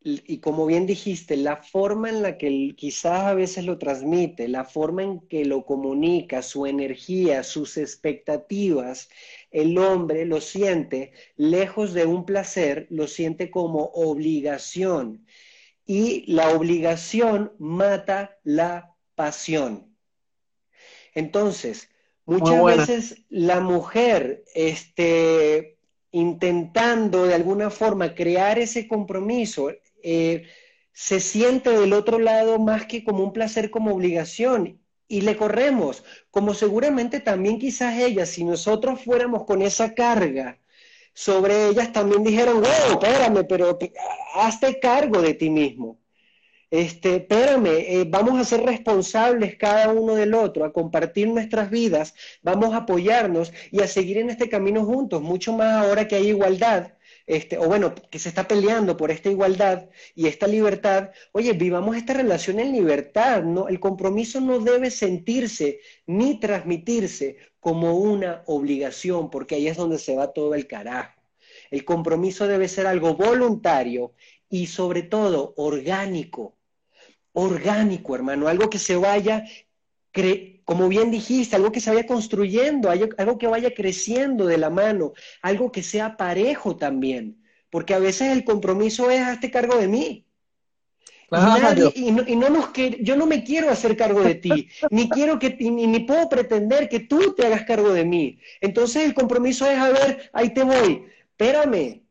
y como bien dijiste, la forma en la que quizás a veces lo transmite, la forma en que lo comunica, su energía, sus expectativas, el hombre lo siente, lejos de un placer, lo siente como obligación. Y la obligación mata la pasión. Entonces, muchas veces la mujer, este, intentando de alguna forma crear ese compromiso, eh, se siente del otro lado más que como un placer, como obligación. Y le corremos, como seguramente también quizás ellas, si nosotros fuéramos con esa carga sobre ellas, también dijeron, wow, espérame, pero hazte cargo de ti mismo. Este, espérame, eh, vamos a ser responsables cada uno del otro, a compartir nuestras vidas, vamos a apoyarnos y a seguir en este camino juntos, mucho más ahora que hay igualdad este, o bueno, que se está peleando por esta igualdad y esta libertad, oye, vivamos esta relación en libertad, ¿no? El compromiso no debe sentirse ni transmitirse como una obligación, porque ahí es donde se va todo el carajo. El compromiso debe ser algo voluntario y sobre todo orgánico. Orgánico, hermano, algo que se vaya como bien dijiste, algo que se vaya construyendo, algo que vaya creciendo de la mano, algo que sea parejo también, porque a veces el compromiso es hazte cargo de mí. Y, no, nos yo no me quiero hacer cargo de ti, ni <laughs> quiero que ni, ni puedo pretender que tú te hagas cargo de mí. Entonces el compromiso es a ver, ahí te voy, espérame,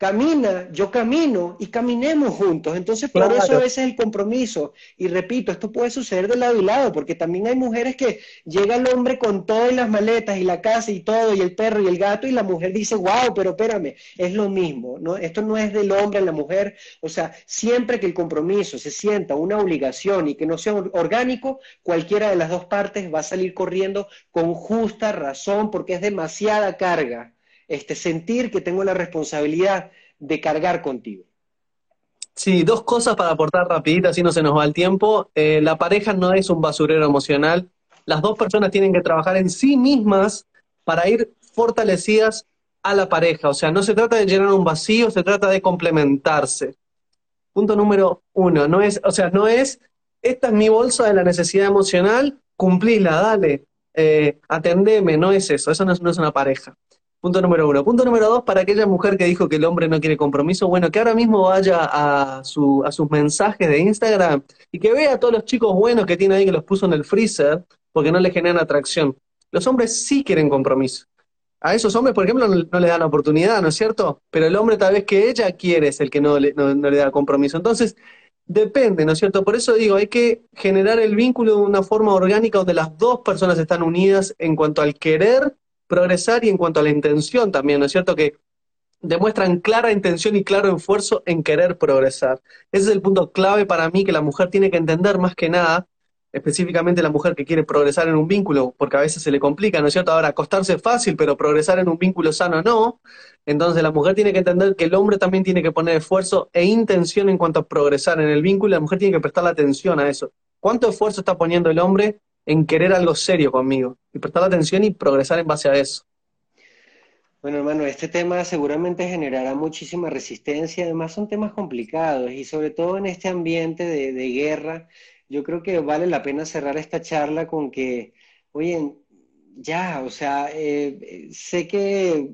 camina, yo camino y caminemos juntos. Entonces, por eso ese es el compromiso. Y repito, esto puede suceder de lado y lado, porque también hay mujeres que llega el hombre con todas las maletas y la casa y todo, y el perro y el gato, y la mujer dice, wow, pero espérame, es lo mismo, ¿no? Esto no es del hombre a la mujer. O sea, siempre que el compromiso se sienta una obligación y que no sea orgánico, cualquiera de las dos partes va a salir corriendo con justa razón, porque es demasiada carga este, sentir que tengo la responsabilidad de cargar contigo. Sí, dos cosas para aportar rapidito, así no se nos va el tiempo. Eh, la pareja no es un basurero emocional. Las dos personas tienen que trabajar en sí mismas para ir fortalecidas a la pareja. O sea, no se trata de llenar un vacío, se trata de complementarse. Punto número uno, no es, o sea, no es, esta es mi bolsa de la necesidad emocional, cumplísla, dale, eh, atendeme, no es eso, eso no es una pareja. Punto número uno. Punto número dos, para aquella mujer que dijo que el hombre no quiere compromiso, bueno, que ahora mismo vaya a, su, a sus mensajes de Instagram y que vea a todos los chicos buenos que tiene ahí que los puso en el freezer porque no le generan atracción. Los hombres sí quieren compromiso. A esos hombres, por ejemplo, no, le dan oportunidad, ¿no es cierto? Pero el hombre tal vez que ella quiere es el que no le, no le da compromiso. Entonces, depende, ¿no es cierto? Por eso digo, hay que generar el vínculo de una forma orgánica donde las dos personas están unidas en cuanto al querer progresar y en cuanto a la intención también, ¿no es cierto? Que demuestran clara intención y claro esfuerzo en querer progresar. Ese es el punto clave para mí que la mujer tiene que entender más que nada, específicamente la mujer que quiere progresar en un vínculo, porque a veces se le complica, ¿no es cierto? Ahora, acostarse es fácil, pero progresar en un vínculo sano no. Entonces la mujer tiene que entender que el hombre también tiene que poner esfuerzo e intención en cuanto a progresar en el vínculo, la mujer tiene que prestar la atención a eso. ¿Cuánto esfuerzo está poniendo el hombre en querer algo serio conmigo y prestar atención y progresar en base a eso. Bueno, hermano, este tema seguramente generará muchísima resistencia, además son temas complicados y sobre todo en este ambiente de, guerra, yo creo que vale la pena cerrar esta charla con que, oye, ya, o sea, eh, sé que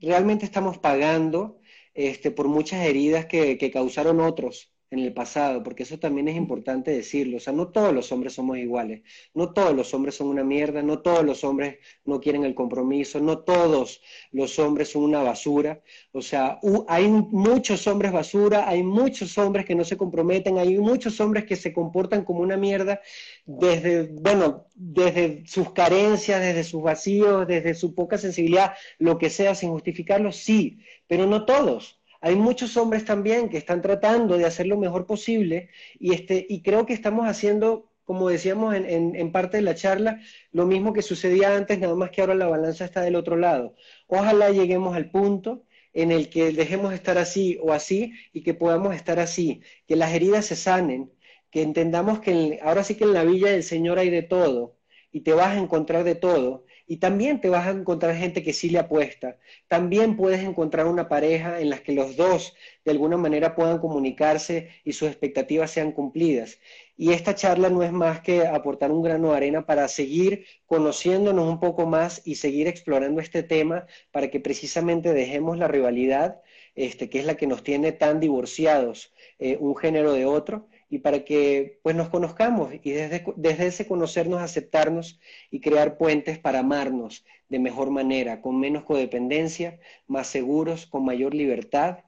realmente estamos pagando este, por muchas heridas que causaron otros, en el pasado, porque eso también es importante decirlo. O sea, no todos los hombres somos iguales, no todos los hombres son una mierda, no todos los hombres no quieren el compromiso, no todos los hombres son una basura. O sea, hay muchos hombres basura, hay muchos hombres que no se comprometen, hay muchos hombres que se comportan como una mierda desde, bueno, desde sus carencias, desde sus vacíos, desde su poca sensibilidad, lo que sea, sin justificarlo, sí, pero no todos hay muchos hombres también que están tratando de hacer lo mejor posible y, este, y creo que estamos haciendo, como decíamos en, en, parte de la charla, lo mismo que sucedía antes, nada más que ahora la balanza está del otro lado. Ojalá lleguemos al punto en el que dejemos estar así o así y que podamos estar así, que las heridas se sanen, que entendamos que ahora sí que en la villa del Señor hay de todo y te vas a encontrar de todo. Y también te vas a encontrar gente que sí le apuesta. También puedes encontrar una pareja en la que los dos de alguna manera puedan comunicarse y sus expectativas sean cumplidas. Y esta charla no es más que aportar un grano de arena para seguir conociéndonos un poco más y seguir explorando este tema para que precisamente dejemos la rivalidad, este, que es la que nos tiene tan divorciados eh, un género de otro, y para que pues nos conozcamos y desde, desde ese conocernos aceptarnos y crear puentes para amarnos de mejor manera, con menos codependencia, más seguros, con mayor libertad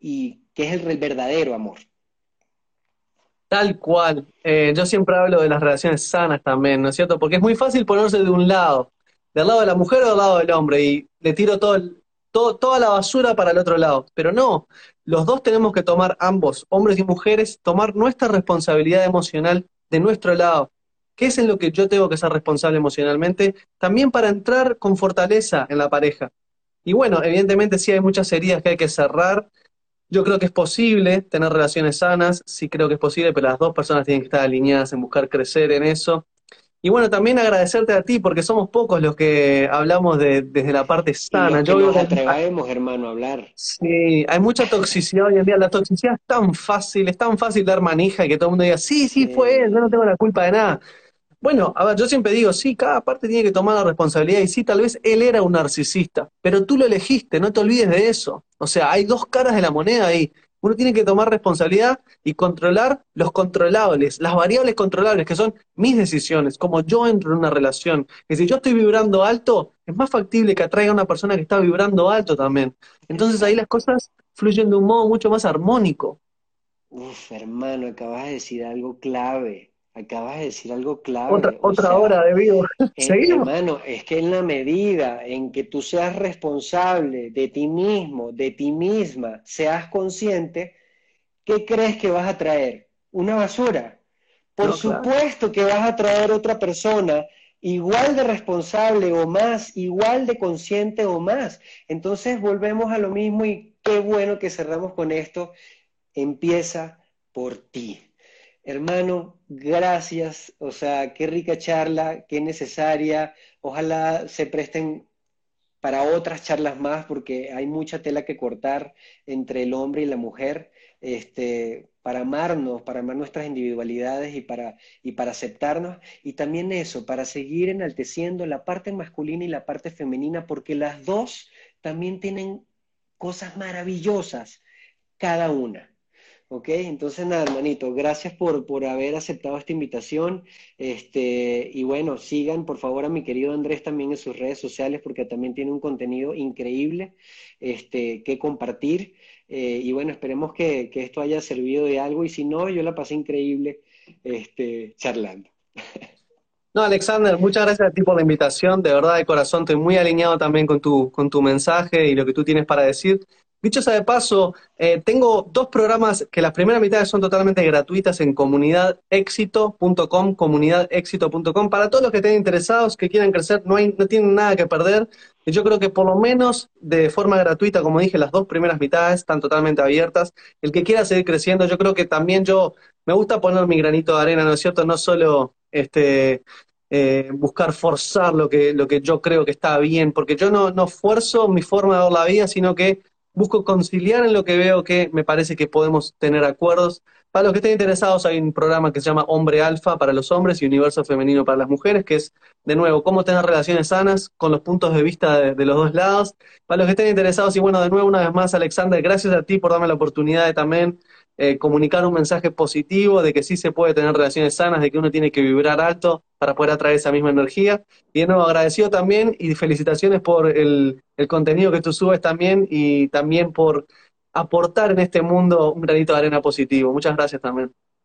y que es el verdadero amor. Tal cual. Eh, yo siempre hablo de las relaciones sanas también, ¿no es cierto? Porque es muy fácil ponerse de un lado, del lado de la mujer o del lado del hombre, y le tiro todo, toda la basura para el otro lado. Pero no, los dos tenemos que tomar ambos, hombres y mujeres, tomar nuestra responsabilidad emocional de nuestro lado. ¿Qué es en lo que yo tengo que ser responsable emocionalmente? También para entrar con fortaleza en la pareja. Y bueno, evidentemente sí hay muchas heridas que hay que cerrar. Yo creo que es posible tener relaciones sanas, sí creo que es posible, pero las dos personas tienen que estar alineadas en buscar crecer en eso. Y bueno, también agradecerte a ti, porque somos pocos los que hablamos de, desde la parte sana. Yo nos atrevemos, hermano, a hablar. Sí, hay mucha toxicidad hoy en día. La toxicidad es tan fácil, es tan fácil dar manija y que todo el mundo diga, sí, sí, fue él, yo no tengo la culpa de nada. Bueno, a ver, yo siempre digo, sí, cada parte tiene que tomar la responsabilidad y sí, tal vez él era un narcisista, pero tú lo elegiste, no te olvides de eso. O sea, hay dos caras de la moneda ahí. Uno tiene que tomar responsabilidad y controlar los controlables, las variables controlables, que son mis decisiones, como yo entro en una relación. Que si yo estoy vibrando alto, es más factible que atraiga a una persona que está vibrando alto también. Entonces ahí las cosas fluyen de un modo mucho más armónico. Uf, hermano, acabas de decir algo clave. Acabas de decir algo clave. Otra, otra hora de vivo. <laughs> Hermano, es que en la medida en que tú seas responsable de ti mismo, de ti misma, seas consciente, ¿qué crees que vas a traer? ¿Una basura? Por supuesto que vas a traer otra persona igual de responsable o más, igual de consciente o más. Entonces volvemos a lo mismo y qué bueno que cerramos con esto. Empieza por ti. Hermano, gracias. O sea, qué rica charla, qué necesaria. Ojalá se presten para otras charlas más porque hay mucha tela que cortar entre el hombre y la mujer, este, para amarnos, para amar nuestras individualidades y para, y para aceptarnos. Y también eso, para seguir enalteciendo la parte masculina y la parte femenina, porque las dos también tienen cosas maravillosas, cada una. Ok, entonces nada, hermanito, gracias por, por haber aceptado esta invitación. Este, y bueno, sigan por favor a mi querido Andrés también en sus redes sociales porque también tiene un contenido increíble este, que compartir. Eh, y bueno, esperemos que, que, esto haya servido de algo. Y si no, yo la pasé increíble este, charlando. No, Alexander, muchas gracias a ti por la invitación. De verdad, de corazón, estoy muy alineado también con tu, con tu mensaje y lo que tú tienes para decir. Dicho sea de paso, eh, tengo dos programas que las primeras mitades son totalmente gratuitas en comunidadexito.com, comunidadexito.com. Para todos los que estén interesados, que quieran crecer, no, tienen nada que perder. Yo creo que por lo menos de forma gratuita, como dije, las dos primeras mitades están totalmente abiertas. El que quiera seguir creciendo, yo creo que también yo me gusta poner mi granito de arena, ¿no es cierto? No solo este, eh, buscar forzar lo que, lo que yo creo que está bien, porque yo no, no fuerzo mi forma de ver la vida, sino que busco conciliar en lo que veo que me parece que podemos tener acuerdos. Para los que estén interesados, hay un programa que se llama Hombre Alfa para los hombres y Universo Femenino para las mujeres, que es, de nuevo, cómo tener relaciones sanas con los puntos de vista de, los dos lados. Para los que estén interesados, y bueno, de nuevo, una vez más, Alexander, gracias a ti por darme la oportunidad de también eh, comunicar un mensaje positivo de que sí se puede tener relaciones sanas, de que uno tiene que vibrar alto para poder atraer esa misma energía. Y de nuevo, agradecido también y felicitaciones por el, el contenido que tú subes también y también por aportar en este mundo un granito de arena positivo. Muchas gracias también.